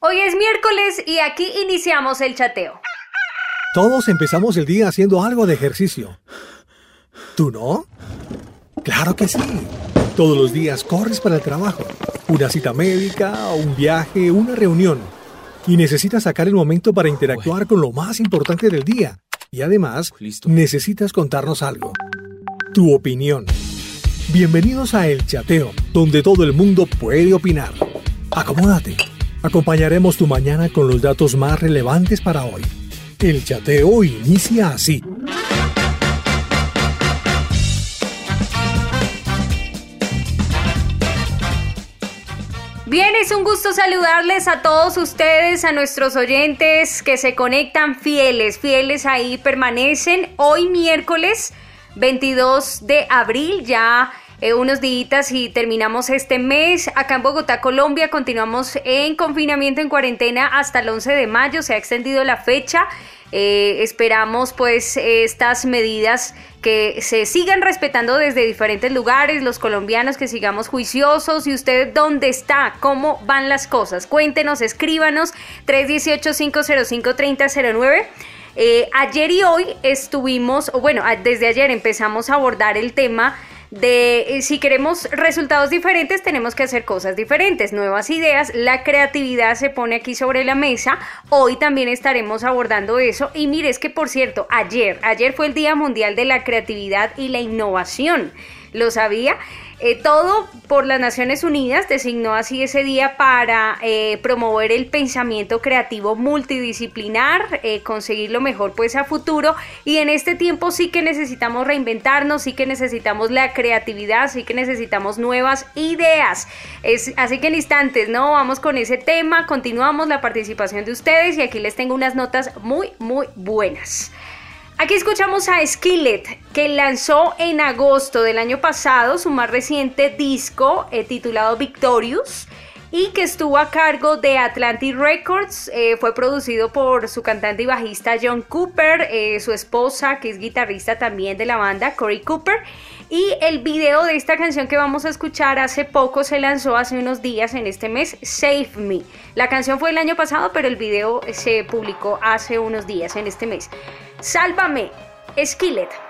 Hoy es miércoles y aquí iniciamos el chateo. Todos empezamos el día haciendo algo de ejercicio. ¿Tú no? Claro que sí. Todos los días corres para el trabajo, una cita médica, un viaje, una reunión. Y necesitas sacar el momento para interactuar con lo más importante del día. Y además, necesitas contarnos algo. Tu opinión. Bienvenidos a El Chateo, donde todo el mundo puede opinar. Acomódate. Acompañaremos tu mañana con los datos más relevantes para hoy. El chateo inicia así. Bien, es un gusto saludarles a todos ustedes, a nuestros oyentes que se conectan fieles, fieles ahí permanecen. Hoy miércoles 22 de abril ya eh, unos días y terminamos este mes. Acá en Bogotá, Colombia, continuamos en confinamiento, en cuarentena hasta el 11 de mayo. Se ha extendido la fecha. Eh, esperamos pues estas medidas que se sigan respetando desde diferentes lugares, los colombianos que sigamos juiciosos y usted dónde está, cómo van las cosas. Cuéntenos, escríbanos 318-505-3009. Eh, ayer y hoy estuvimos, bueno, desde ayer empezamos a abordar el tema de eh, si queremos resultados diferentes tenemos que hacer cosas diferentes, nuevas ideas, la creatividad se pone aquí sobre la mesa, hoy también estaremos abordando eso. Y mire, es que por cierto, ayer, ayer fue el Día Mundial de la Creatividad y la Innovación, ¿lo sabía? Eh, todo por las Naciones Unidas designó así ese día para eh, promover el pensamiento creativo multidisciplinar, eh, conseguir lo mejor pues a futuro y en este tiempo sí que necesitamos reinventarnos, sí que necesitamos la creatividad, sí que necesitamos nuevas ideas. Es, así que en instantes, ¿no? Vamos con ese tema, continuamos la participación de ustedes y aquí les tengo unas notas muy, muy buenas. Aquí escuchamos a Skillet, que lanzó en agosto del año pasado su más reciente disco eh, titulado Victorious y que estuvo a cargo de Atlantic Records. Eh, fue producido por su cantante y bajista John Cooper, eh, su esposa, que es guitarrista también de la banda, Corey Cooper. Y el video de esta canción que vamos a escuchar hace poco se lanzó hace unos días en este mes, Save Me. La canción fue el año pasado, pero el video se publicó hace unos días en este mes. Sálvame, Skillet.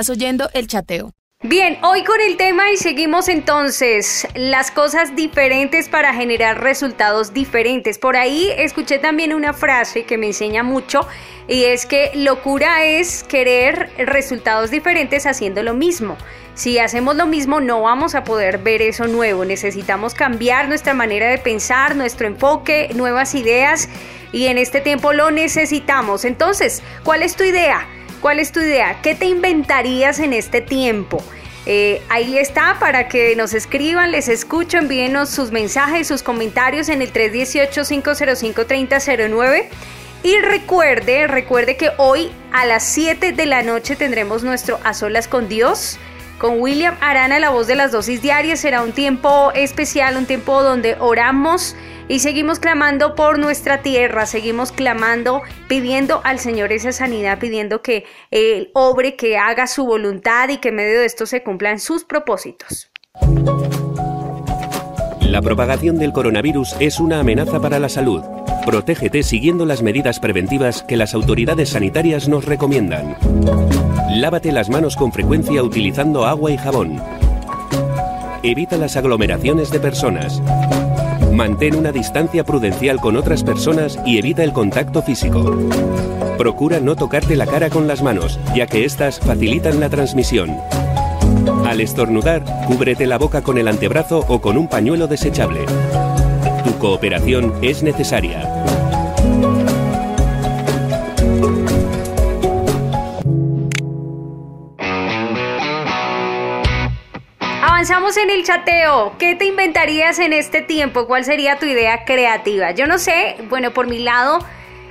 Estás oyendo el chateo. Bien, hoy con el tema y seguimos entonces las cosas diferentes para generar resultados diferentes. Por ahí escuché también una frase que me enseña mucho y es que locura es querer resultados diferentes haciendo lo mismo. Si hacemos lo mismo no vamos a poder ver eso nuevo. Necesitamos cambiar nuestra manera de pensar, nuestro enfoque, nuevas ideas y en este tiempo lo necesitamos. Entonces, ¿cuál es tu idea? ¿Cuál es tu idea? ¿Qué te inventarías en este tiempo? Eh, ahí está para que nos escriban, les escucho, envíenos sus mensajes, sus comentarios en el 318-505-3009. Y recuerde, recuerde que hoy a las 7 de la noche tendremos nuestro A Solas con Dios. Con William Arana, la voz de las dosis diarias, será un tiempo especial, un tiempo donde oramos y seguimos clamando por nuestra tierra, seguimos clamando, pidiendo al Señor esa sanidad, pidiendo que Él obre, que haga su voluntad y que en medio de esto se cumplan sus propósitos. La propagación del coronavirus es una amenaza para la salud. Protégete siguiendo las medidas preventivas que las autoridades sanitarias nos recomiendan. Lávate las manos con frecuencia utilizando agua y jabón. Evita las aglomeraciones de personas. Mantén una distancia prudencial con otras personas y evita el contacto físico. Procura no tocarte la cara con las manos, ya que éstas facilitan la transmisión. Al estornudar, cúbrete la boca con el antebrazo o con un pañuelo desechable. Tu cooperación es necesaria. Avanzamos en el chateo. ¿Qué te inventarías en este tiempo? ¿Cuál sería tu idea creativa? Yo no sé, bueno, por mi lado,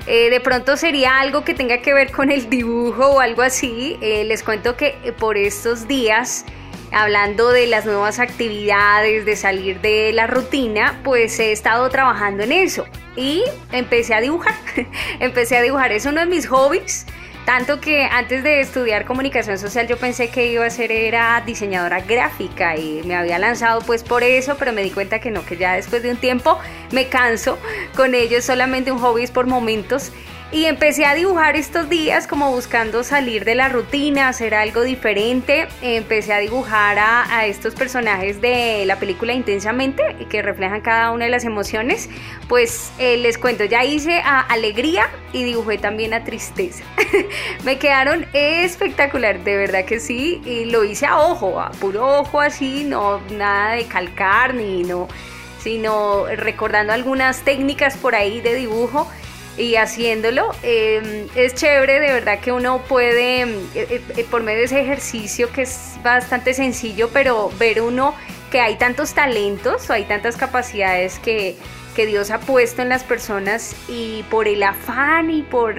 eh, de pronto sería algo que tenga que ver con el dibujo o algo así. Eh, les cuento que eh, por estos días, hablando de las nuevas actividades, de salir de la rutina, pues he estado trabajando en eso. Y empecé a dibujar. empecé a dibujar. Es uno de mis hobbies. Tanto que antes de estudiar comunicación social yo pensé que iba a ser era diseñadora gráfica y me había lanzado pues por eso, pero me di cuenta que no, que ya después de un tiempo me canso con ello, solamente un hobby es por momentos y empecé a dibujar estos días como buscando salir de la rutina, hacer algo diferente. Empecé a dibujar a, estos personajes de la película intensamente que reflejan cada una de las emociones. Pues eh, les cuento, ya hice a alegría y dibujé también a tristeza. Me quedaron espectacular, de verdad que sí. Y lo hice a ojo, a puro ojo así, no nada de calcar ni no, sino recordando algunas técnicas por ahí de dibujo y haciéndolo. Em, es chévere, de verdad que uno puede, em, eh, eh, por medio de ese ejercicio que es bastante sencillo, pero ver uno que hay tantos talentos o hay tantas capacidades que, que Dios ha puesto en las personas y por el afán y por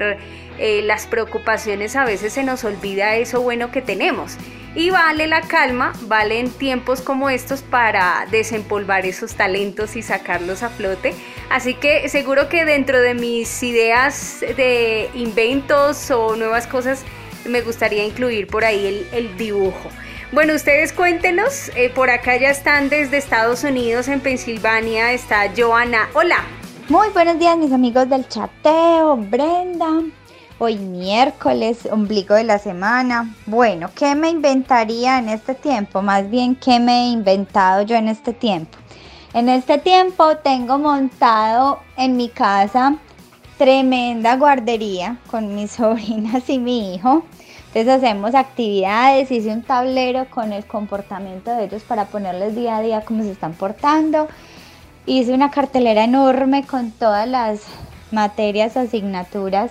eh, las preocupaciones a veces se nos olvida eso bueno que tenemos. Y vale la calma, vale en tiempos como estos para desempolvar esos talentos y sacarlos a flote. Así que seguro que dentro de mis ideas de inventos o nuevas cosas me gustaría incluir por ahí el, dibujo. Bueno, ustedes cuéntenos, eh, por acá ya están desde Estados Unidos, en Pensilvania, está Joana. Hola. Muy buenos días mis amigos del chateo, Brenda. Hoy miércoles, ombligo de la semana. Bueno, ¿qué me inventaría en este tiempo? Más bien, ¿qué me he inventado yo en este tiempo? En este tiempo tengo montado en mi casa tremenda guardería con mis sobrinas y mi hijo. Entonces hacemos actividades, hice un tablero con el comportamiento de ellos para ponerles día a día cómo se están portando. Hice una cartelera enorme con todas las materias, asignaturas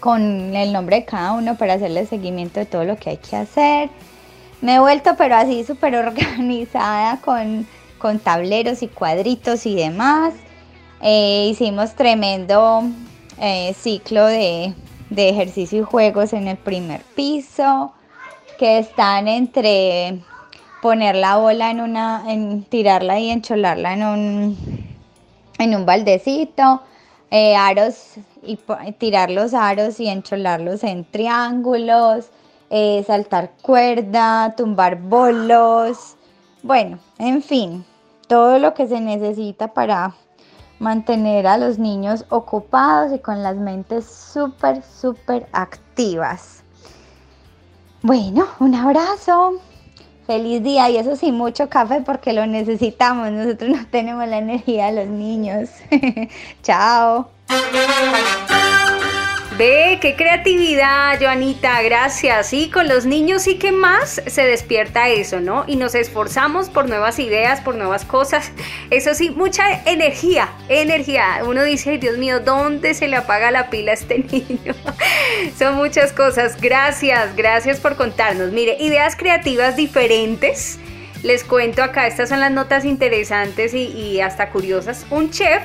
con el nombre de cada uno para hacerle seguimiento de todo lo que hay que hacer. Me he vuelto pero así súper organizada con, tableros y cuadritos y demás. Eh, hicimos tremendo eh, ciclo de, de, ejercicio y juegos en el primer piso que están entre poner la bola en una, en tirarla y encholarla en un, en un baldecito, eh, aros y tirar los aros y encholarlos en triángulos, eh, saltar cuerda, tumbar bolos, bueno, en fin, todo lo que se necesita para mantener a los niños ocupados y con las mentes súper, súper activas. Bueno, un abrazo. Feliz día y eso sí, mucho café porque lo necesitamos. Nosotros no tenemos la energía de los niños. Chao. Ve, qué creatividad, Joanita, gracias. Y con los niños sí que más se despierta eso, ¿no? Y nos esforzamos por nuevas ideas, por nuevas cosas. Eso sí, mucha energía, energía. Uno dice, Dios mío, ¿dónde se le apaga la pila a este niño? Son muchas cosas. Gracias, gracias por contarnos. Mire, ideas creativas diferentes. Les cuento acá, estas son las notas interesantes y, y hasta curiosas. Un chef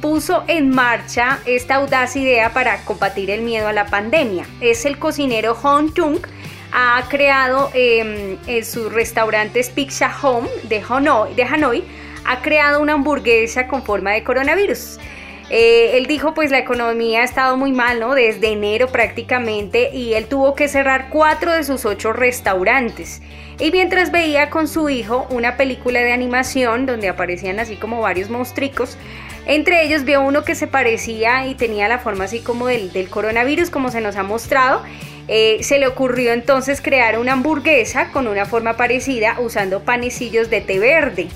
puso en marcha esta audaz idea para combatir el miedo a la pandemia. Es el cocinero Hong Tung. Ha creado em, en sus restaurantes Pizza Home de Hanoi, de Hanoi, ha creado una hamburguesa con forma de coronavirus. Eh, él dijo pues la economía ha estado muy mal, ¿no? Desde enero prácticamente y él tuvo que cerrar cuatro de sus ocho restaurantes. Y mientras veía con su hijo una película de animación donde aparecían así como varios monstruos, entre ellos vio uno que se parecía y tenía la forma así como del, coronavirus, como se nos ha mostrado. Eh, se le ocurrió entonces crear una hamburguesa con una forma parecida usando panecillos de té verde.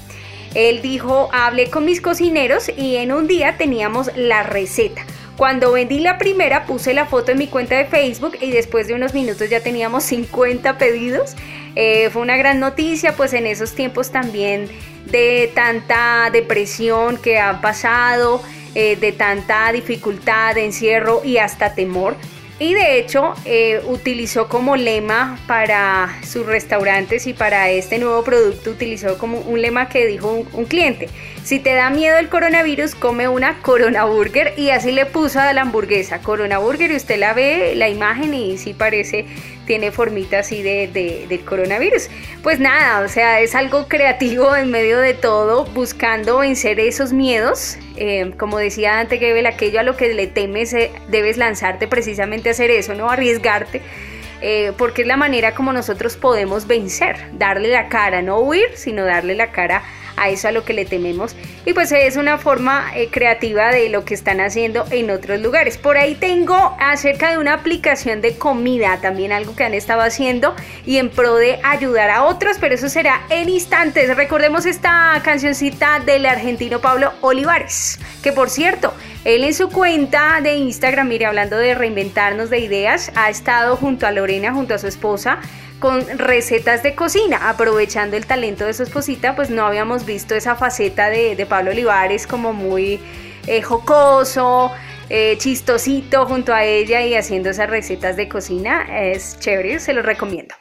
Él dijo, hablé con mis cocineros y en un día teníamos la receta. Cuando vendí la primera puse la foto en mi cuenta de Facebook y después de unos minutos ya teníamos 50 pedidos. Eh, fue una gran noticia, pues en esos tiempos también de tanta depresión que han pasado, eh, de tanta dificultad, de encierro y hasta temor. Y de hecho eh, utilizó como lema para sus restaurantes y para este nuevo producto, utilizó como un lema que dijo un, cliente, si te da miedo el coronavirus, come una Corona Burger y así le puso a la hamburguesa Corona Burger y usted la ve, la imagen y sí parece tiene formita así de, del coronavirus. Pues nada, o sea, es algo creativo en medio de todo, buscando vencer esos miedos. Eh, como decía Dante Gebel, aquello a lo que le temes, eh, debes lanzarte precisamente a hacer eso, no arriesgarte. Eh, porque es la manera como nosotros podemos vencer, darle la cara, no huir, sino darle la cara eso a lo que le tememos. Y pues es una forma eh, creativa de lo que están haciendo en otros lugares. Por ahí tengo acerca de una aplicación de comida, también algo que han estado haciendo y en pro de ayudar a otros, pero eso será en instantes. Recordemos esta cancioncita del argentino Pablo Olivares, que por cierto, él en su cuenta de Instagram, mire, hablando de reinventarnos de ideas, ha estado junto a Lorena, junto a su esposa, con recetas de cocina, aprovechando el talento de su esposita, pues no habíamos visto esa faceta de, Pablo Olivares como muy eh, jocoso, eh, chistosito junto a ella y haciendo esas recetas de cocina. Es chévere, se los recomiendo.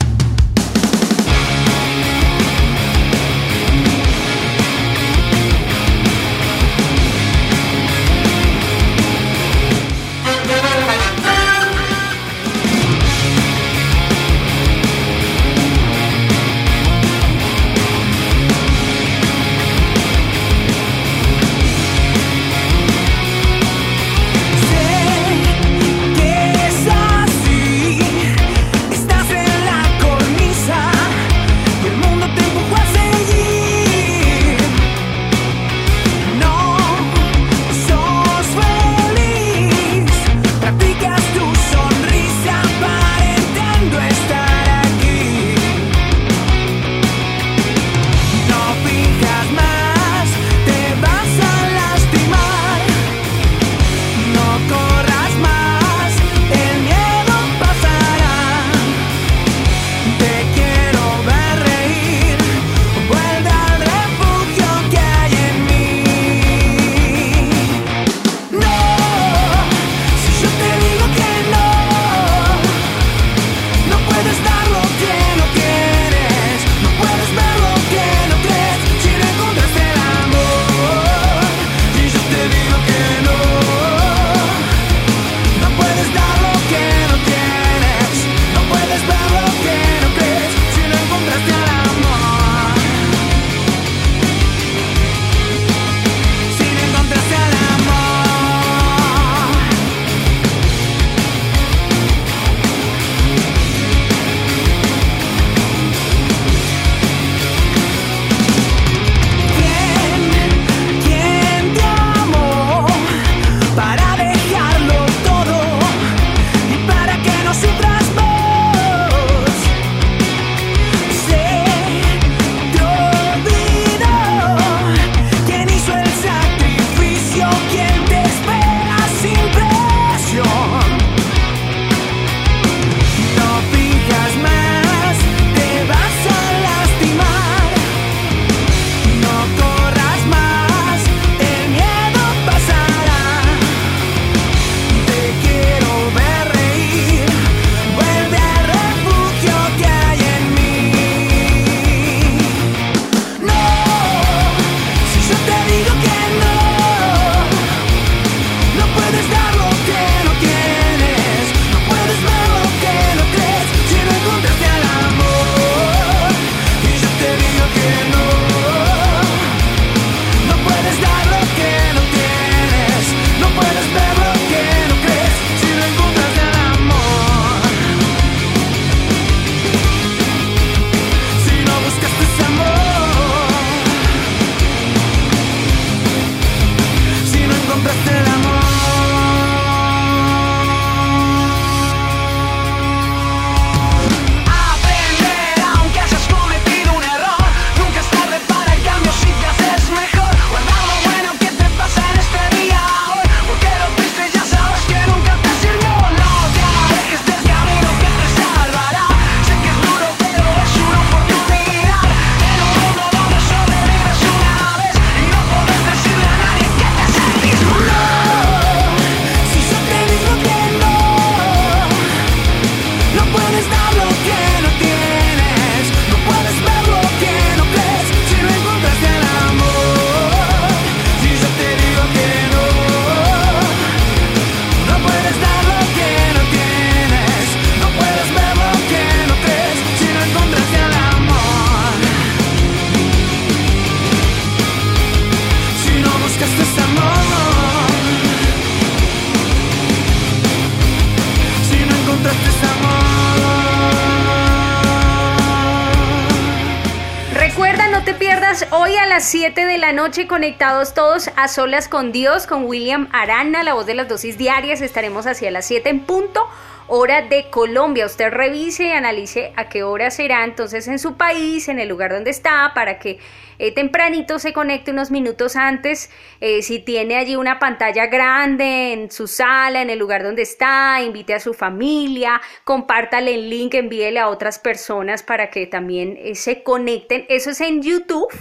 Noche conectados todos a solas con Dios, con William Arana, la voz de las dosis diarias. Estaremos hacia las 7 en punto hora de Colombia. Usted revise y analice a qué hora será entonces en su país, en el lugar donde está, para que eh, tempranito se conecte unos minutos antes. Eh, si tiene allí una pantalla grande en su sala, en el lugar donde está, invite a su familia, compártale el link, envíele a otras personas para que también eh, se conecten. Eso es en YouTube.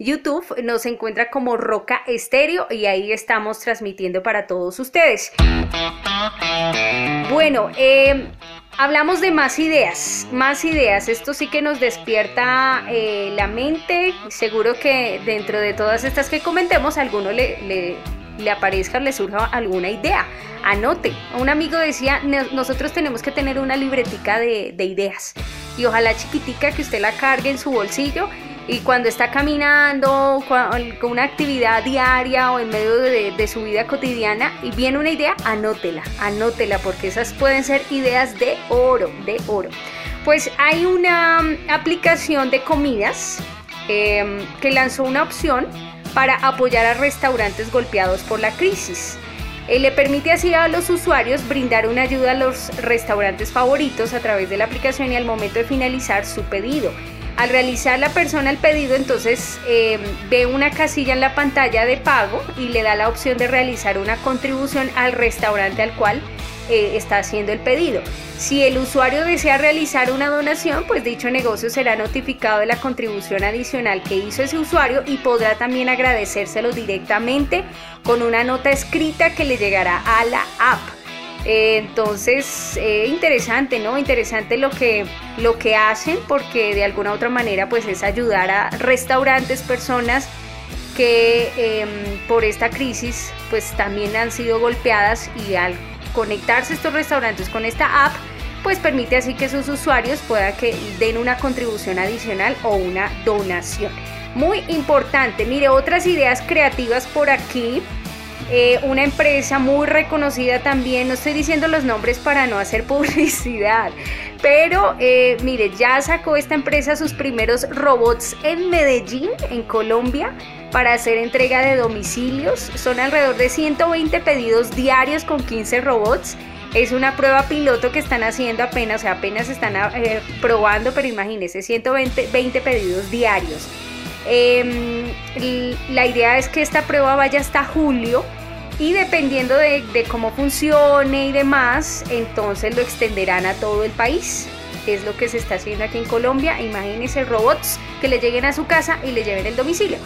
YouTube nos encuentra como Roca Estéreo y ahí estamos transmitiendo para todos ustedes. Bueno, eh, hablamos de más ideas, más ideas. Esto sí que nos despierta eh, la mente. Seguro que dentro de todas estas que comentemos, a alguno le, le, aparezca, le surja alguna idea. Anote. Un amigo decía, nosotros tenemos que tener una libretica de, de ideas. Y ojalá chiquitica que usted la cargue en su bolsillo y cuando está caminando con una actividad diaria o en medio de, su vida cotidiana y viene una idea, anótela, anótela porque esas pueden ser ideas de oro, de oro. Pues hay una aplicación de comidas em, que lanzó una opción para apoyar a restaurantes golpeados por la crisis. Eh, le permite así a los usuarios brindar una ayuda a los restaurantes favoritos a través de la aplicación y al momento de finalizar su pedido. Al realizar la persona el pedido, entonces eh, ve una casilla en la pantalla de pago y le da la opción de realizar una contribución al restaurante al cual eh, está haciendo el pedido. Si el usuario desea realizar una donación, pues dicho negocio será notificado de la contribución adicional que hizo ese usuario y podrá también agradecérselo directamente con una nota escrita que le llegará a la app. Eh, entonces, eh, interesante, ¿no? Interesante lo que, lo que hacen porque de alguna u otra manera pues es ayudar a restaurantes, personas que em, por esta crisis pues también han sido golpeadas y al conectarse estos restaurantes con esta app pues permite así que sus usuarios puedan que den una contribución adicional o una donación. Muy importante, mire otras ideas creativas por aquí eh, una empresa muy reconocida también, no estoy diciendo los nombres para no hacer publicidad, pero eh, mire, ya sacó esta empresa sus primeros robots en Medellín, en Colombia, para hacer entrega de domicilios. Son alrededor de 120 pedidos diarios con 15 robots. Es una prueba piloto que están haciendo apenas, o sea, apenas están eh, probando, pero imagínense, 120 20 pedidos diarios. Em, la idea es que esta prueba vaya hasta julio y dependiendo de, cómo funcione y demás, entonces lo extenderán a todo el país. Es lo que se está haciendo aquí en Colombia. Imagínense robots que le lleguen a su casa y le lleven el domicilio.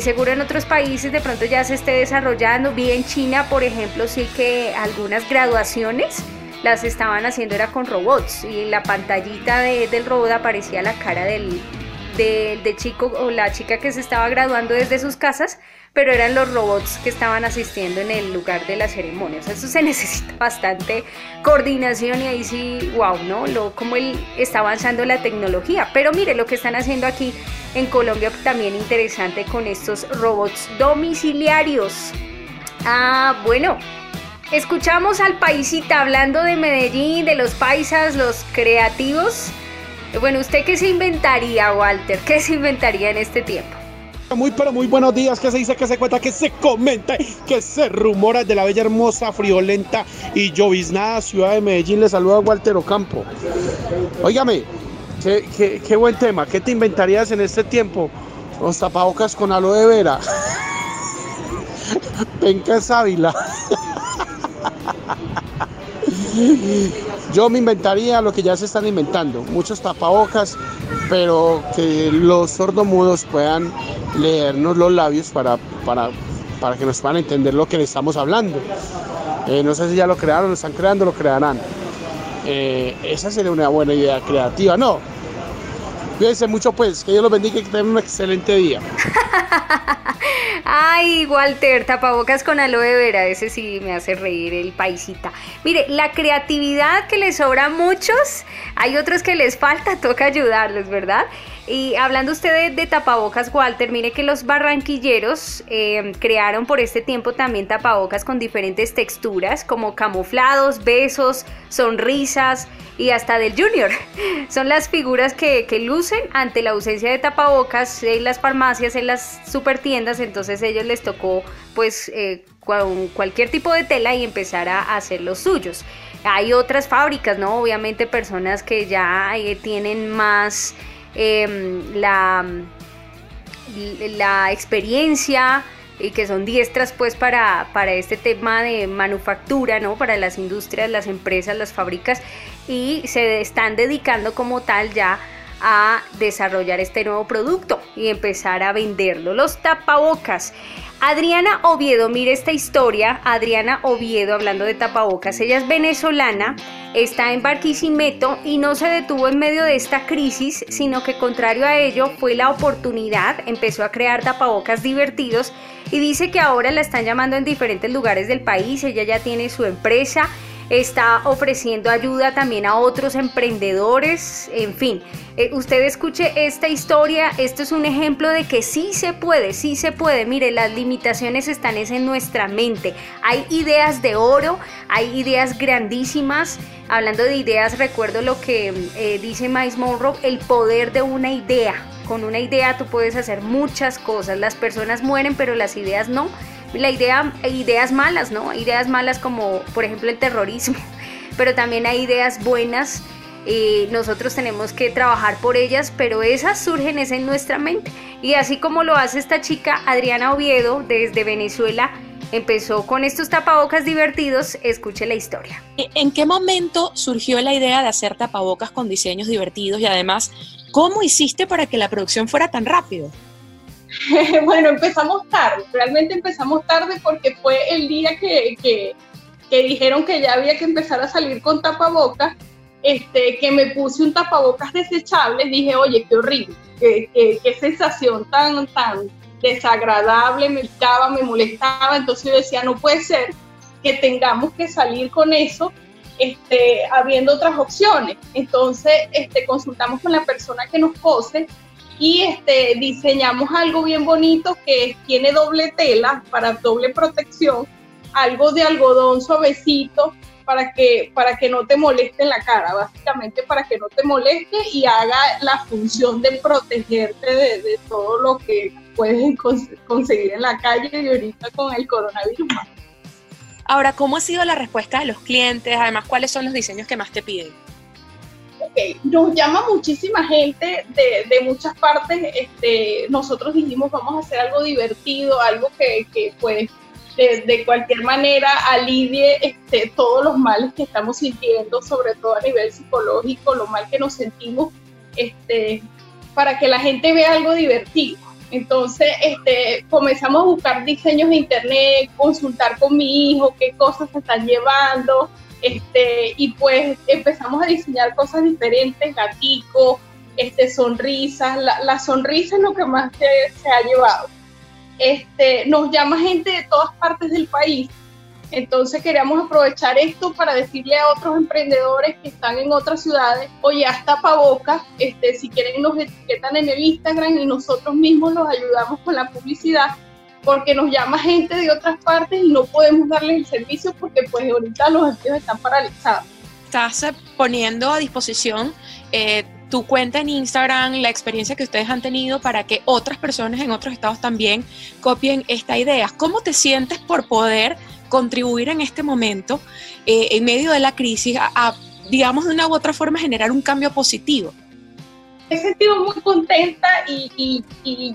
Seguro en otros países de pronto ya se esté desarrollando. Vi en China, por ejemplo, sí que algunas graduaciones las estaban haciendo era con robots y en la pantallita del robot aparecía la cara del, del chico o la chica que se estaba graduando desde sus casas pero eran los robots que estaban asistiendo en el lugar de la ceremonia. O sea, eso se necesita bastante coordinación y ahí sí, wow, ¿no? Lo, cómo él está avanzando la tecnología. Pero mire lo que están haciendo aquí en Colombia también interesante con estos robots domiciliarios. Ah, bueno, escuchamos al paisita hablando de Medellín, de los paisas, los creativos. Bueno, ¿usted qué se inventaría, Walter? ¿Qué se inventaría en este tiempo? Muy pero muy buenos días, que se dice, que se cuenta, que se comenta, que se rumora de la bella, hermosa, friolenta y lloviznada ciudad de Medellín. Le saluda Walter Ocampo. Óigame, qué, buen tema, ¿qué te inventarías en este tiempo? Los tapabocas con aloe vera. Penca Ávila. Yo me inventaría lo que ya se están inventando, muchos tapabocas, pero que los sordomudos puedan leernos los labios para, para, para que nos puedan entender lo que le estamos hablando. Eh, no sé si ya lo crearon, lo están creando, lo crearán. Eh, esa sería una buena idea creativa. No, cuídense mucho pues, que Dios los bendiga y que tengan un excelente día. Ay, Walter, tapabocas con aloe vera, ese sí me hace reír el paisita. Mire, la creatividad que les sobra a muchos, hay otros que les falta, toca ayudarlos, ¿verdad? Y hablando usted de, tapabocas, Walter, mire que los barranquilleros eh, crearon por este tiempo también tapabocas con diferentes texturas, como camuflados, besos, sonrisas y hasta del Junior. Son las figuras que, lucen ante la ausencia de tapabocas en las farmacias, en las supertiendas, entonces ellos les tocó pues eh, con cualquier tipo de tela y empezar a hacer los suyos. Hay otras fábricas, ¿no? Obviamente personas que ya eh, tienen más Em, la, la experiencia y que son diestras pues para, para este tema de manufactura, ¿no? Para las industrias, las empresas, las fábricas y se están dedicando como tal ya a desarrollar este nuevo producto y empezar a venderlo. Los tapabocas. Adriana Oviedo, mire esta historia. Adriana Oviedo, hablando de tapabocas, ella es venezolana, está en Barquisimeto y no se detuvo en medio de esta crisis, sino que contrario a ello fue la oportunidad, empezó a crear tapabocas divertidos y dice que ahora la están llamando en diferentes lugares del país, ella ya tiene su empresa está ofreciendo ayuda también a otros emprendedores, en fin. Eh, usted escuche esta historia, esto es un ejemplo de que sí se puede, sí se puede. Mire, las limitaciones están en nuestra mente. Hay ideas de oro, hay ideas grandísimas. Hablando de ideas, recuerdo lo que eh, dice Miles Monroe, el poder de una idea. Con una idea tú puedes hacer muchas cosas. Las personas mueren, pero las ideas no la idea, ideas malas, ¿no? Ideas malas como, por ejemplo, el terrorismo, pero también hay ideas buenas. y nosotros tenemos que trabajar por ellas, pero esas surgen en nuestra mente. Y así como lo hace esta chica Adriana Oviedo desde Venezuela, empezó con estos tapabocas divertidos, escuche la historia. ¿En qué momento surgió la idea de hacer tapabocas con diseños divertidos y además, cómo hiciste para que la producción fuera tan rápido? bueno, empezamos tarde, realmente empezamos tarde porque fue el día que, que, dijeron que ya había que empezar a salir con tapabocas, este, que me puse un tapabocas desechable, dije, oye, qué horrible, qué, qué, sensación tan, tan desagradable, me picaba, me molestaba, entonces yo decía, no puede ser que tengamos que salir con eso este, habiendo otras opciones. Entonces, este, consultamos con la persona que nos cose y este, diseñamos algo bien bonito que tiene doble tela para doble protección, algo de algodón suavecito para que, para que no te moleste en la cara, básicamente para que no te moleste y haga la función de protegerte de, todo lo que puedes conseguir en la calle y ahorita con el coronavirus. Ahora, ¿cómo ha sido la respuesta de los clientes? Además, ¿cuáles son los diseños que más te piden? Nos llama muchísima gente de, muchas partes. Este, nosotros dijimos, vamos a hacer algo divertido, algo que, que pues de, cualquier manera alivie este, todos los males que estamos sintiendo, sobre todo a nivel psicológico, lo mal que nos sentimos, este, para que la gente vea algo divertido. Entonces, este, comenzamos a buscar diseños de internet, consultar con mi hijo qué cosas se están llevando, este, y pues empezamos a diseñar cosas diferentes, gatico, este, sonrisas, la, sonrisa es lo que más se, ha llevado. este, nos llama gente de todas partes del país. Entonces queríamos aprovechar esto para decirle a otros emprendedores que están en otras ciudades, oye, hasta tapabocas, este, si quieren nos etiquetan en el Instagram y nosotros mismos los ayudamos con la publicidad, porque nos llama gente de otras partes y no podemos darles el servicio porque pues ahorita los envíos están paralizados. Estás poniendo a disposición eh, tu cuenta en Instagram, la experiencia que ustedes han tenido para que otras personas en otros estados también copien esta idea. ¿Cómo te sientes por poder contribuir en este momento, eh, en medio de la crisis, a, digamos, de una u otra forma generar un cambio positivo? He sentido muy contenta y,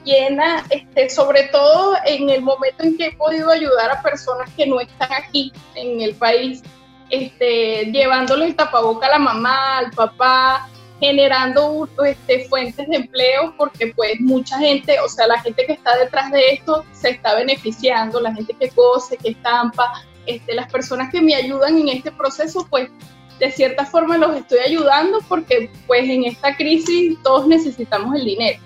llena, este, sobre todo en el momento en que he podido ayudar a personas que no están aquí en el país, este, llevándole el tapaboca a la mamá, al papá, generando este, fuentes de empleo porque pues mucha gente, o sea, la gente que está detrás de esto se está beneficiando, la gente que cose, que estampa, este, las personas que me ayudan en este proceso pues de cierta forma los estoy ayudando porque pues en esta crisis todos necesitamos el dinero.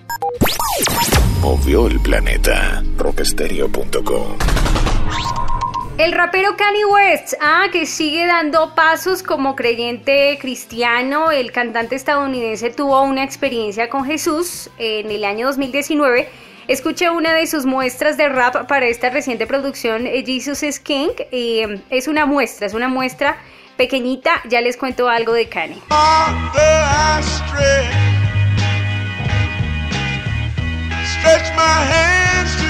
Movió el planeta, rockstereo.com. El rapero Kanye West, ah, que sigue dando pasos como creyente cristiano, el cantante estadounidense tuvo una experiencia con Jesús en el año 2019. Escuché una de sus muestras de rap para esta reciente producción eh, Jesus is King. Eh, es una muestra, es una muestra pequeñita. Ya les cuento algo de Kanye. Stretch my hands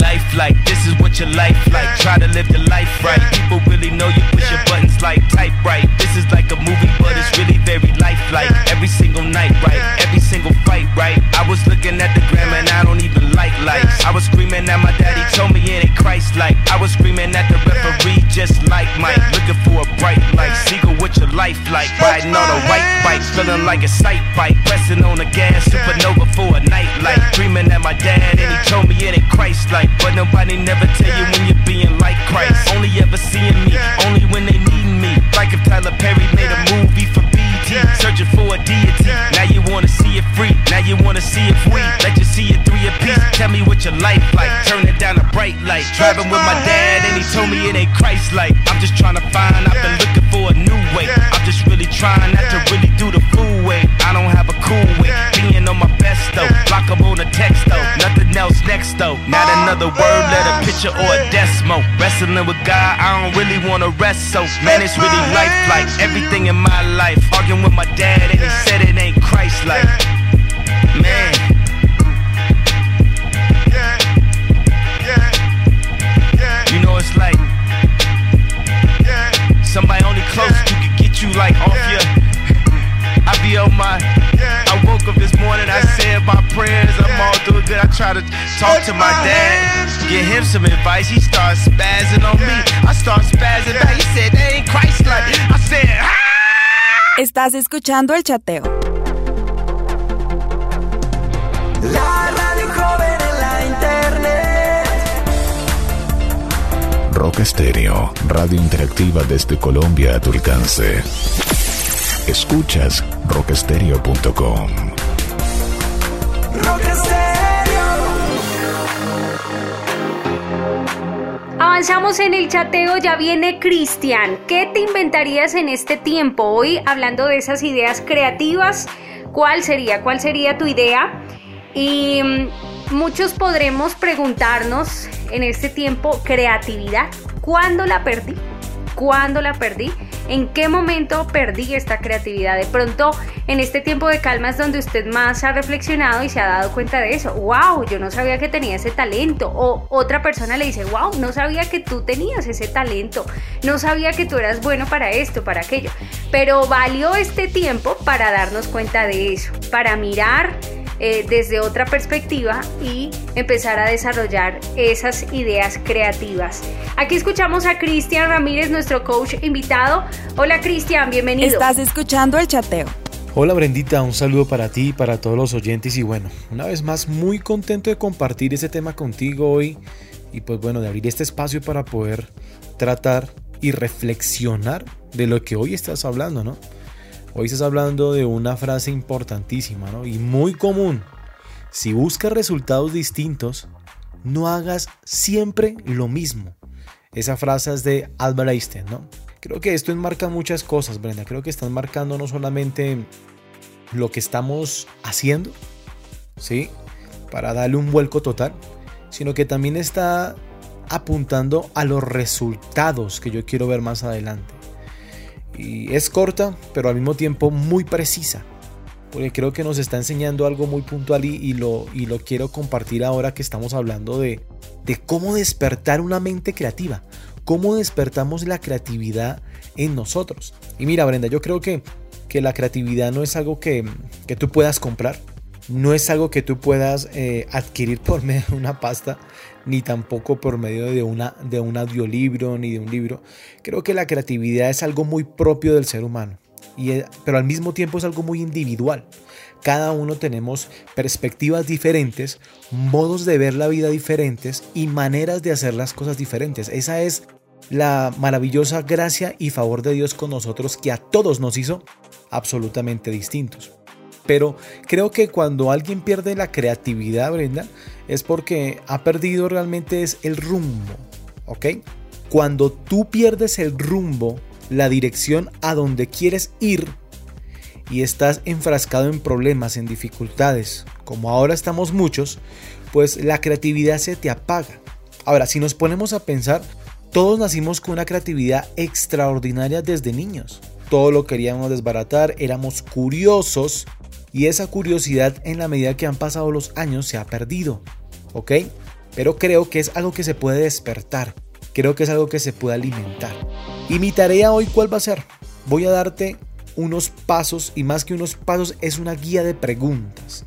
Life like this is what your life like. Try to live the life right. People really know you push your buttons like type right. This is like a movie, but it's really very lifelike. Every single night, right? Every single fight, right? I was looking at the gram and I don't even like lights. I was screaming at my daddy, told me it ain't Christ like. I was screaming at the referee, just like Mike. Looking for a bright light. Seagull, what your life like? Riding on a white bike, feeling like a sight bike. Pressing on the gas, supernova for a night light. Dreaming at my dad and he told me it ain't Christ like. But nobody never tell you when you're being like Christ. Only ever seeing me, only when they need me. Like if Tyler Perry made a movie for BT, searching for a deity. Now you wanna see it free, now you wanna see it free. Let you see it three piece. Tell me what your life like. Turn it down a bright light. Driving with my dad and he told me it ain't Christ like. I'm just trying to find, I've been looking for a new way. I'm just really trying not to really do the fool way. I don't have a cool way. Being on my best though. Block up on a text though. Nothing else next though. Not another word, let a picture or a desmo. Wrestling with God, I don't really wanna rest so. Man, it's really life like everything in my life. Arguing with my dad and he said it ain't Christ like. Man. You know it's like somebody only close to could get you like off your. I be on my. I woke up this morning, I said my prayers, I'm all doing good. I try to talk to my dad, get him some advice. He starts spazzing on me. I start spazzing back. He said, they ain't Christ like. I said! Estás escuchando el chateo. La radio joven en la internet. Rock Estéreo, radio interactiva desde Colombia a tu alcance. Escuchas rockstereo.com. Rock Avanzamos en el chateo, ya viene Cristian. ¿Qué te inventarías en este tiempo? Hoy hablando de esas ideas creativas, ¿cuál sería? ¿Cuál sería tu idea? Y mm, muchos podremos preguntarnos en este tiempo, creatividad, ¿cuándo la perdí? ¿Cuándo la perdí? ¿En qué momento perdí esta creatividad? De pronto, en este tiempo de calma es donde usted más ha reflexionado y se ha dado cuenta de eso. ¡Wow! Yo no sabía que tenía ese talento. O otra persona le dice, ¡Wow! No sabía que tú tenías ese talento. No sabía que tú eras bueno para esto, para aquello. Pero valió este tiempo para darnos cuenta de eso, para mirar eh, desde otra perspectiva y empezar a desarrollar esas ideas creativas. Aquí escuchamos a Cristian Ramírez, nuestro coach invitado. Hola Cristian, bienvenido. Estás escuchando el chateo. Hola Brendita, un saludo para ti y para todos los oyentes y bueno, una vez más muy contento de compartir ese tema contigo hoy y pues bueno, de abrir este espacio para poder tratar y reflexionar de lo que hoy estás hablando, ¿no? Hoy estás hablando de una frase importantísima ¿no? y muy común. Si buscas resultados distintos, no hagas siempre lo mismo. Esa frase es de Albert Einstein, ¿no? Creo que esto enmarca muchas cosas, Brenda. Creo que están marcando no solamente lo que estamos haciendo, ¿sí? Para darle un vuelco total, sino que también está apuntando a los resultados que yo quiero ver más adelante. Es corta, pero al mismo tiempo muy precisa. Porque creo que nos está enseñando algo muy puntual y, lo, y lo quiero compartir ahora que estamos hablando de, de cómo despertar una mente creativa. Cómo despertamos la creatividad en nosotros. Y mira, Brenda, yo creo que, que la creatividad no es algo que, que tú puedas comprar no es algo que tú puedas eh, adquirir por medio de una pasta, ni tampoco por medio de, una, de un audiolibro, ni de un libro. Creo que la creatividad es algo muy propio del ser humano, y, eh, pero al mismo tiempo es algo muy individual. Cada uno tenemos perspectivas diferentes, modos de ver la vida diferentes y maneras de hacer las cosas diferentes. Esa es la maravillosa gracia y favor de Dios con nosotros que a todos nos hizo absolutamente distintos. Pero creo que cuando alguien pierde la creatividad, Brenda, es porque ha perdido realmente es el rumbo, ¿ok? Cuando tú pierdes el rumbo, la dirección a donde quieres ir y estás enfrascado en problemas, en dificultades, como ahora estamos muchos, pues la creatividad se te apaga. Ahora, si nos ponemos a pensar, todos nacimos con una creatividad extraordinaria desde niños. Todo lo queríamos desbaratar, éramos curiosos y esa curiosidad en la medida que han pasado los años se ha perdido, ¿ok? Pero creo que es algo que se puede despertar, creo que es algo que se puede alimentar. Y mi tarea hoy, ¿cuál va a ser? Voy a darte unos pasos y más que unos pasos es una guía de preguntas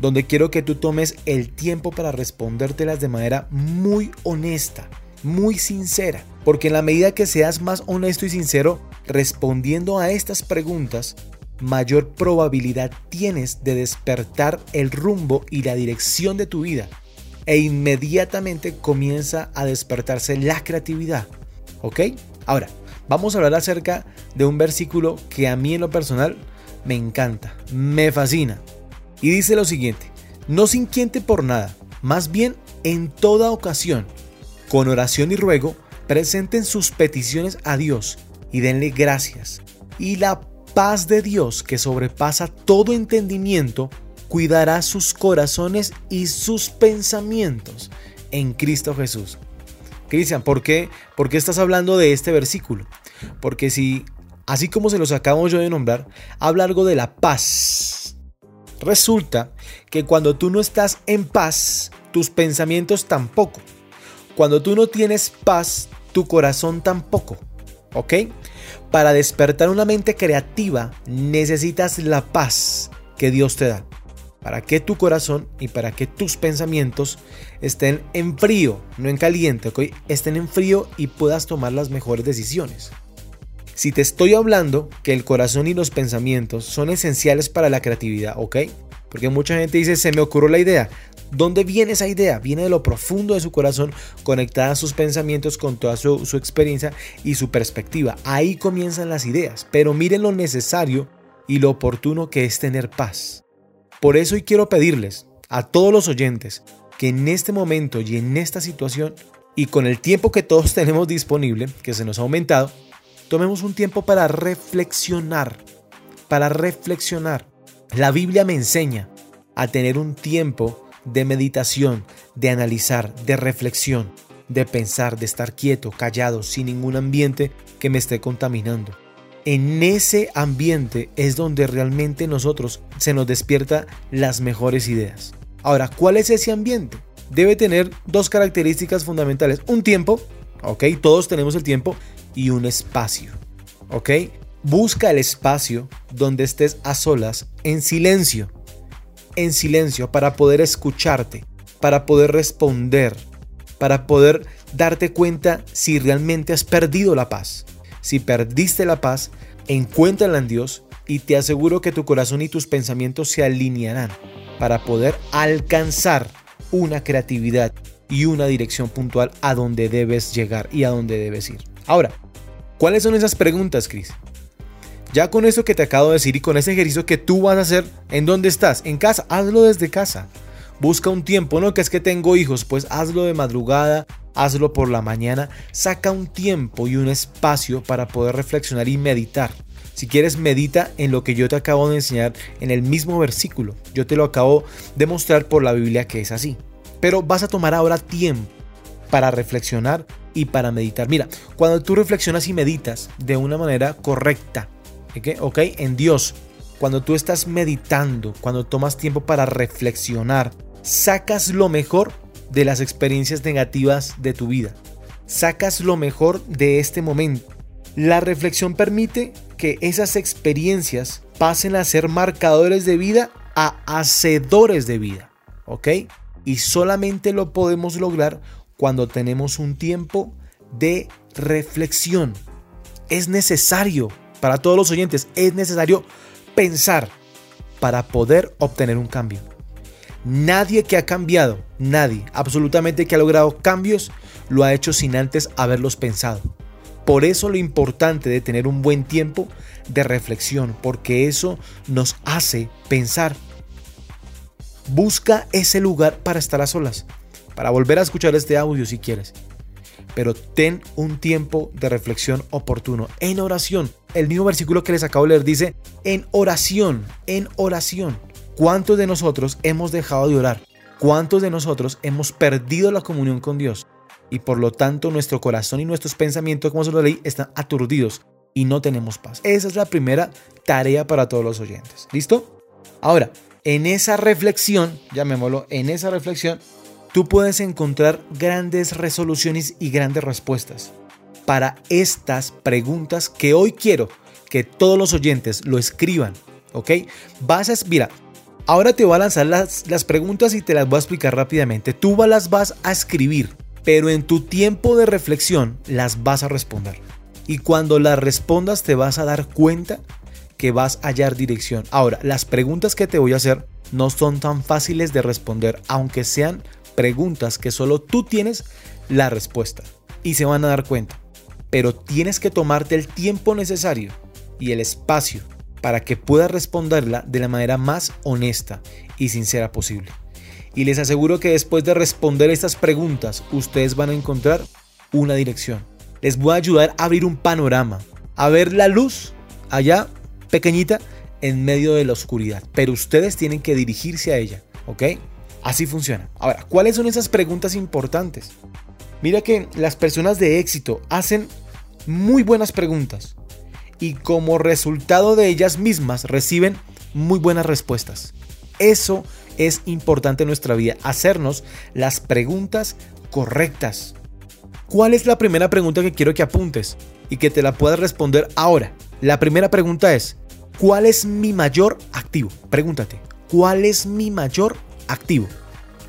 donde quiero que tú tomes el tiempo para respondértelas de manera muy honesta, muy sincera. Porque en la medida que seas más honesto y sincero respondiendo a estas preguntas, mayor probabilidad tienes de despertar el rumbo y la dirección de tu vida. E inmediatamente comienza a despertarse la creatividad. ¿Ok? Ahora, vamos a hablar acerca de un versículo que a mí en lo personal me encanta, me fascina. Y dice lo siguiente, no se inquiete por nada, más bien en toda ocasión, con oración y ruego, presenten sus peticiones a Dios y denle gracias. Y la paz de Dios que sobrepasa todo entendimiento, cuidará sus corazones y sus pensamientos en Cristo Jesús. Cristian, ¿por qué? ¿por qué estás hablando de este versículo? Porque si, así como se los acabo yo de nombrar, habla algo de la paz. Resulta que cuando tú no estás en paz, tus pensamientos tampoco. Cuando tú no tienes paz, tu corazón tampoco. ¿Ok? Para despertar una mente creativa necesitas la paz que Dios te da. Para que tu corazón y para que tus pensamientos estén en frío, no en caliente, ¿ok? Estén en frío y puedas tomar las mejores decisiones. Si te estoy hablando que el corazón y los pensamientos son esenciales para la creatividad, ¿ok? Porque mucha gente dice, se me ocurrió la idea. ¿Dónde viene esa idea? Viene de lo profundo de su corazón, conectada a sus pensamientos con toda su, su, experiencia y su perspectiva. Ahí comienzan las ideas. Pero miren lo necesario y lo oportuno que es tener paz. Por eso hoy quiero pedirles a todos los oyentes que en este momento y en esta situación y con el tiempo que todos tenemos disponible, que se nos ha aumentado, tomemos un tiempo para reflexionar, para reflexionar la Biblia me enseña a tener un tiempo de meditación, de analizar, de reflexión, de pensar, de estar quieto, callado, sin ningún ambiente que me esté contaminando. En ese ambiente es donde realmente nosotros se nos despierta las mejores ideas. Ahora, ¿cuál es ese ambiente? Debe tener dos características fundamentales. Un tiempo, ok, todos tenemos el tiempo, y un espacio, ok. Busca el espacio donde estés a solas, en silencio, en silencio, para poder escucharte, para poder responder, para poder darte cuenta si realmente has perdido la paz. Si perdiste la paz, encuéntrala en Dios y te aseguro que tu corazón y tus pensamientos se alinearán para poder alcanzar una creatividad y una dirección puntual a donde debes llegar y a donde debes ir. Ahora, ¿cuáles son esas preguntas, Cris? Ya con eso que te acabo de decir y con ese ejercicio que tú vas a hacer, ¿en dónde estás? En casa, hazlo desde casa. Busca un tiempo, no que es que tengo hijos, pues hazlo de madrugada, hazlo por la mañana, saca un tiempo y un espacio para poder reflexionar y meditar. Si quieres, medita en lo que yo te acabo de enseñar en el mismo versículo. Yo te lo acabo de mostrar por la Biblia que es así. Pero vas a tomar ahora tiempo para reflexionar y para meditar. Mira, cuando tú reflexionas y meditas de una manera correcta, ¿ok? En Dios, cuando tú estás meditando, cuando tomas tiempo para reflexionar, sacas lo mejor de las experiencias negativas de tu vida. Sacas lo mejor de este momento. La reflexión permite que esas experiencias pasen a ser marcadores de vida a hacedores de vida. ¿Ok? Y solamente lo podemos lograr cuando tenemos un tiempo de reflexión. Es necesario, para todos los oyentes, es necesario pensar para poder obtener un cambio. Nadie que ha cambiado, nadie, absolutamente que ha logrado cambios, lo ha hecho sin antes haberlos pensado. Por eso lo importante de tener un buen tiempo de reflexión, porque eso nos hace pensar. Busca ese lugar para estar a solas, para volver a escuchar este audio si quieres. Pero ten un tiempo de reflexión oportuno, en oración. El mismo versículo que les acabo de leer dice, en oración, en oración. ¿Cuántos de nosotros hemos dejado de orar? ¿Cuántos de nosotros hemos perdido la comunión con Dios? Y por lo tanto nuestro corazón y nuestros pensamientos, como se lo leí, están aturdidos y no tenemos paz. Esa es la primera tarea para todos los oyentes. ¿Listo? Ahora, en esa reflexión, llamémoslo, en esa reflexión, tú puedes encontrar grandes resoluciones y grandes respuestas para estas preguntas que hoy quiero que todos los oyentes lo escriban. ¿Ok? Vas a, mira, Ahora te voy a lanzar las, las preguntas y te las voy a explicar rápidamente. Tú las vas a escribir, pero en tu tiempo de reflexión las vas a responder. Y cuando las respondas te vas a dar cuenta que vas a hallar dirección. Ahora, las preguntas que te voy a hacer no son tan fáciles de responder, aunque sean preguntas que solo tú tienes la respuesta. Y se van a dar cuenta. Pero tienes que tomarte el tiempo necesario y el espacio para que pueda responderla de la manera más honesta y sincera posible. Y les aseguro que después de responder estas preguntas, ustedes van a encontrar una dirección. Les voy a ayudar a abrir un panorama, a ver la luz allá pequeñita en medio de la oscuridad. Pero ustedes tienen que dirigirse a ella, ¿ok? Así funciona. Ahora, ¿cuáles son esas preguntas importantes? Mira que las personas de éxito hacen muy buenas preguntas, y como resultado de ellas mismas reciben muy buenas respuestas. Eso es importante en nuestra vida, hacernos las preguntas correctas. ¿Cuál es la primera pregunta que quiero que apuntes y que te la puedas responder ahora? La primera pregunta es, ¿cuál es mi mayor activo? Pregúntate, ¿cuál es mi mayor activo?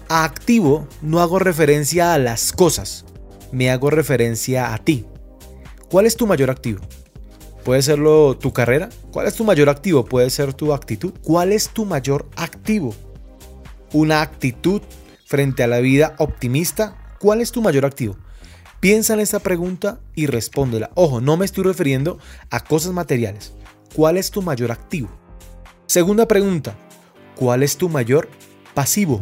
A activo no hago referencia a las cosas, me hago referencia a ti. ¿Cuál es tu mayor activo? Puede serlo tu carrera. ¿Cuál es tu mayor activo? Puede ser tu actitud. ¿Cuál es tu mayor activo? Una actitud frente a la vida optimista. ¿Cuál es tu mayor activo? Piensa en esta pregunta y respóndela. Ojo, no me estoy refiriendo a cosas materiales. ¿Cuál es tu mayor activo? Segunda pregunta. ¿Cuál es tu mayor pasivo?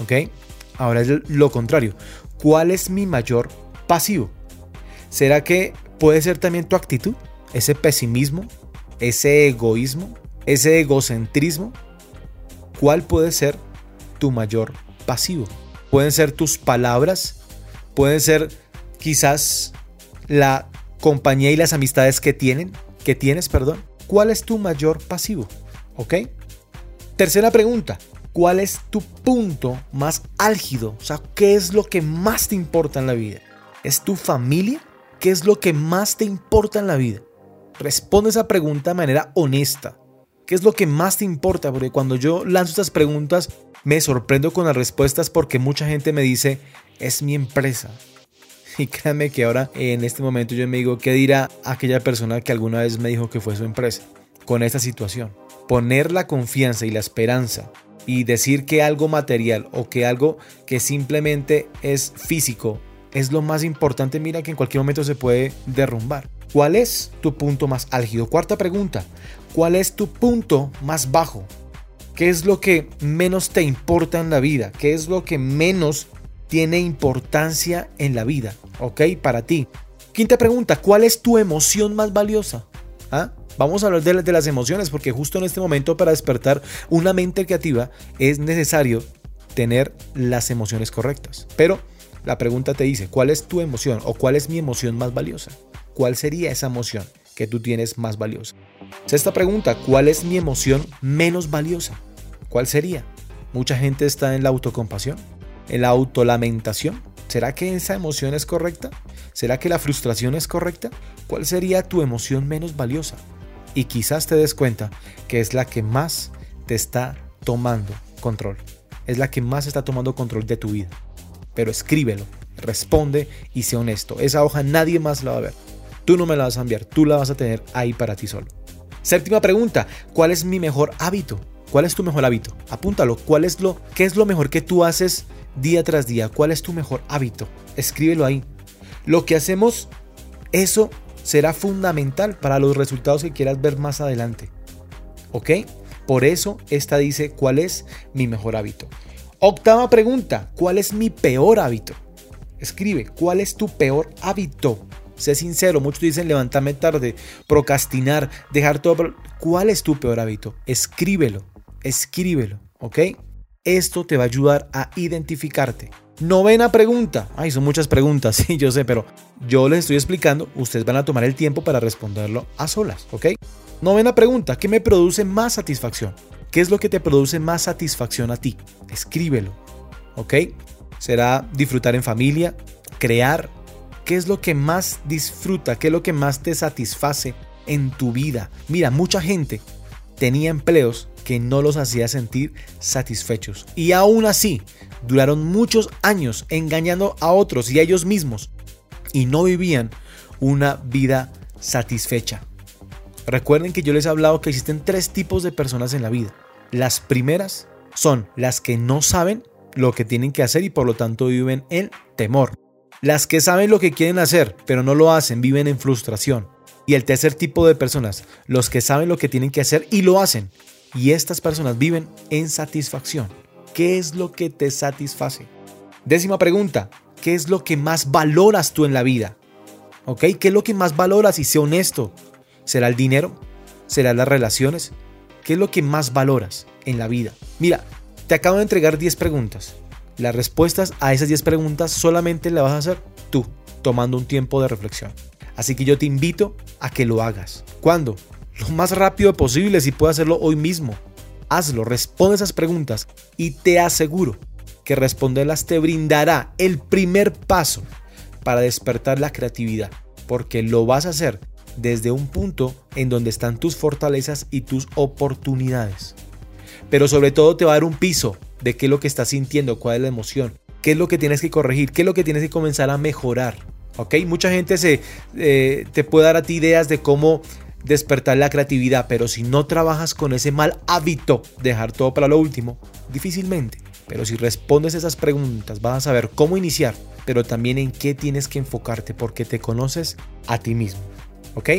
¿Ok? Ahora es lo contrario. ¿Cuál es mi mayor pasivo? ¿Será que puede ser también tu actitud? Ese pesimismo, ese egoísmo, ese egocentrismo, ¿cuál puede ser tu mayor pasivo? Pueden ser tus palabras, pueden ser quizás la compañía y las amistades que tienen, que tienes, perdón. ¿Cuál es tu mayor pasivo? ¿Ok? Tercera pregunta. ¿Cuál es tu punto más álgido? O sea, ¿qué es lo que más te importa en la vida? ¿Es tu familia? ¿Qué es lo que más te importa en la vida? Responde esa pregunta de manera honesta. ¿Qué es lo que más te importa? Porque cuando yo lanzo estas preguntas me sorprendo con las respuestas porque mucha gente me dice, es mi empresa. Y créanme que ahora en este momento yo me digo, ¿qué dirá aquella persona que alguna vez me dijo que fue su empresa? Con esta situación. Poner la confianza y la esperanza y decir que algo material o que algo que simplemente es físico es lo más importante, mira que en cualquier momento se puede derrumbar. ¿Cuál es tu punto más álgido? Cuarta pregunta. ¿Cuál es tu punto más bajo? ¿Qué es lo que menos te importa en la vida? ¿Qué es lo que menos tiene importancia en la vida? ¿Ok? Para ti. Quinta pregunta, ¿cuál es tu emoción más valiosa? ¿Ah? Vamos a hablar de, de las emociones porque justo en este momento para despertar una mente creativa es necesario tener las emociones correctas. Pero la pregunta te dice, ¿cuál es tu emoción o cuál es mi emoción más valiosa? ¿Cuál sería esa emoción que tú tienes más valiosa? Sexta pregunta, ¿cuál es mi emoción menos valiosa? ¿Cuál sería? Mucha gente está en la autocompasión, en la autolamentación. ¿Será que esa emoción es correcta? ¿Será que la frustración es correcta? ¿Cuál sería tu emoción menos valiosa? Y quizás te des cuenta que es la que más te está tomando control. Es la que más está tomando control de tu vida pero escríbelo, responde y sé honesto. Esa hoja nadie más la va a ver. Tú no me la vas a enviar, tú la vas a tener ahí para ti solo. Séptima pregunta, ¿cuál es mi mejor hábito? ¿Cuál es tu mejor hábito? Apúntalo, ¿cuál es lo qué es lo mejor que tú haces día tras día? ¿Cuál es tu mejor hábito? Escríbelo ahí. Lo que hacemos eso será fundamental para los resultados que quieras ver más adelante. ¿Ok? Por eso esta dice cuál es mi mejor hábito. Octava pregunta, ¿cuál es mi peor hábito? Escribe, ¿cuál es tu peor hábito? Sé sincero, muchos dicen levantarme tarde, procrastinar, dejar todo. ¿Cuál es tu peor hábito? Escríbelo, escríbelo, ¿ok? Esto te va a ayudar a identificarte. Novena pregunta. Ay, son muchas preguntas, sí, yo sé, pero yo les estoy explicando, ustedes van a tomar el tiempo para responderlo a solas, ¿ok? Novena pregunta, ¿qué me produce más satisfacción? ¿Qué es lo que te produce más satisfacción a ti? Escríbelo, ¿ok? ¿Será disfrutar en familia? ¿Crear? ¿Qué es lo que más disfruta? ¿Qué es lo que más te satisface en tu vida? Mira, mucha gente tenía empleos que no los hacía sentir satisfechos. Y aún así, duraron muchos años engañando a otros y a ellos mismos. Y no vivían una vida satisfecha. Recuerden que yo les he hablado que existen tres tipos de personas en la vida. Las primeras son las que no saben lo que tienen que hacer y por lo tanto viven en temor. Las que saben lo que quieren hacer, pero no lo hacen, viven en frustración. Y el tercer tipo de personas, los que saben lo que tienen que hacer y lo hacen. Y estas personas viven en satisfacción. ¿Qué es lo que te satisface? Décima pregunta, ¿qué es lo que más valoras tú en la vida? ¿Ok? ¿Qué es lo que más valoras? Y sé honesto. ¿Será el dinero? ¿Será las relaciones? ¿Qué es lo que más valoras en la vida? Mira, te acabo de entregar 10 preguntas. Las respuestas a esas 10 preguntas solamente las vas a hacer tú, tomando un tiempo de reflexión. Así que yo te invito a que lo hagas. ¿Cuándo? Lo más rápido posible, si puedes hacerlo hoy mismo. Hazlo, responde esas preguntas y te aseguro que responderlas te brindará el primer paso para despertar la creatividad, porque lo vas a hacer desde un punto en donde están tus fortalezas y tus oportunidades. Pero sobre todo te va a dar un piso de qué es lo que estás sintiendo, cuál es la emoción, qué es lo que tienes que corregir, qué es lo que tienes que comenzar a mejorar. ¿Ok? Mucha gente se, eh, te puede dar a ti ideas de cómo despertar la creatividad, pero si no trabajas con ese mal hábito de dejar todo para lo último, difícilmente. Pero si respondes esas preguntas, vas a saber cómo iniciar, pero también en qué tienes que enfocarte, porque te conoces a ti mismo. ¿ok?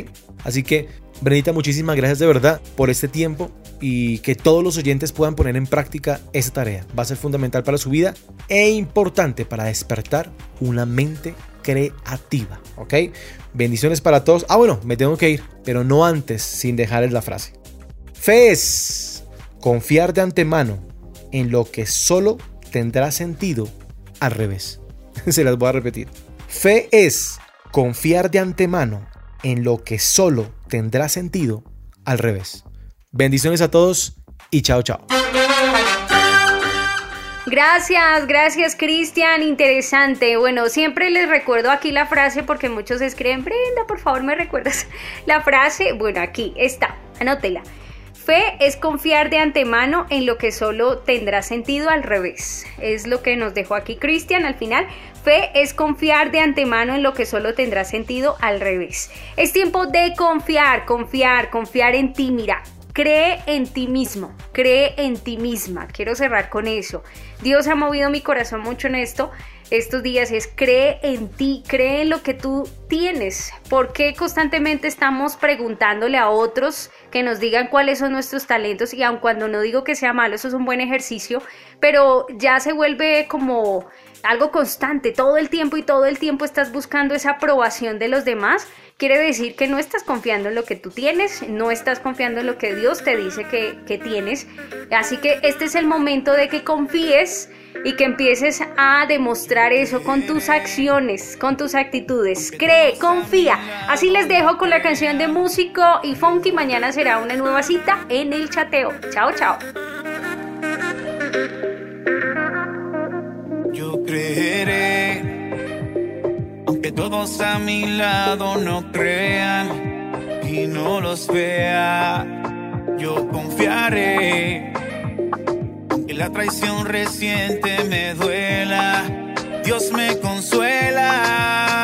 Así que, Brenita, muchísimas gracias de verdad por este tiempo y que todos los oyentes puedan poner en práctica esa tarea. Va a ser fundamental para su vida e importante para despertar una mente creativa, ¿ok? Bendiciones para todos. Ah, bueno, me tengo que ir, pero no antes sin dejarles la frase. Fe es confiar de antemano en lo que solo tendrá sentido al revés. Se las voy a repetir. Fe es confiar de antemano en lo que solo tendrá sentido al revés. Bendiciones a todos y chao chao. Gracias, gracias Cristian, interesante. Bueno, siempre les recuerdo aquí la frase porque muchos escriben, Brenda, por favor me recuerdas la frase. Bueno, aquí está, anótela. Fe es confiar de antemano en lo que solo tendrá sentido al revés. Es lo que nos dejó aquí Cristian al final. Fe es confiar de antemano en lo que solo tendrá sentido al revés. Es tiempo de confiar, confiar, confiar en ti. Mira, cree en ti mismo, cree en ti misma. Quiero cerrar con eso. Dios ha movido mi corazón mucho en esto estos días es cree en ti, cree en lo que tú tienes. ¿Por qué constantemente estamos preguntándole a otros que nos digan cuáles son nuestros talentos? Y aun cuando no digo que sea malo, eso es un buen ejercicio, pero ya se vuelve como algo constante, todo el tiempo y todo el tiempo estás buscando esa aprobación de los demás, quiere decir que no estás confiando en lo que tú tienes, no estás confiando en lo que Dios te dice que, tienes. Así que este es el momento de que confíes y que empieces a demostrar eso con tus acciones, con tus actitudes. Cree, confía. Así les dejo con la canción de músico y funky. Mañana será una nueva cita en el chateo. Chao, chao. Yo creeré, aunque todos a mi lado no crean y no los vea, yo confiaré. Aunque la traición reciente me duela, Dios me consuela.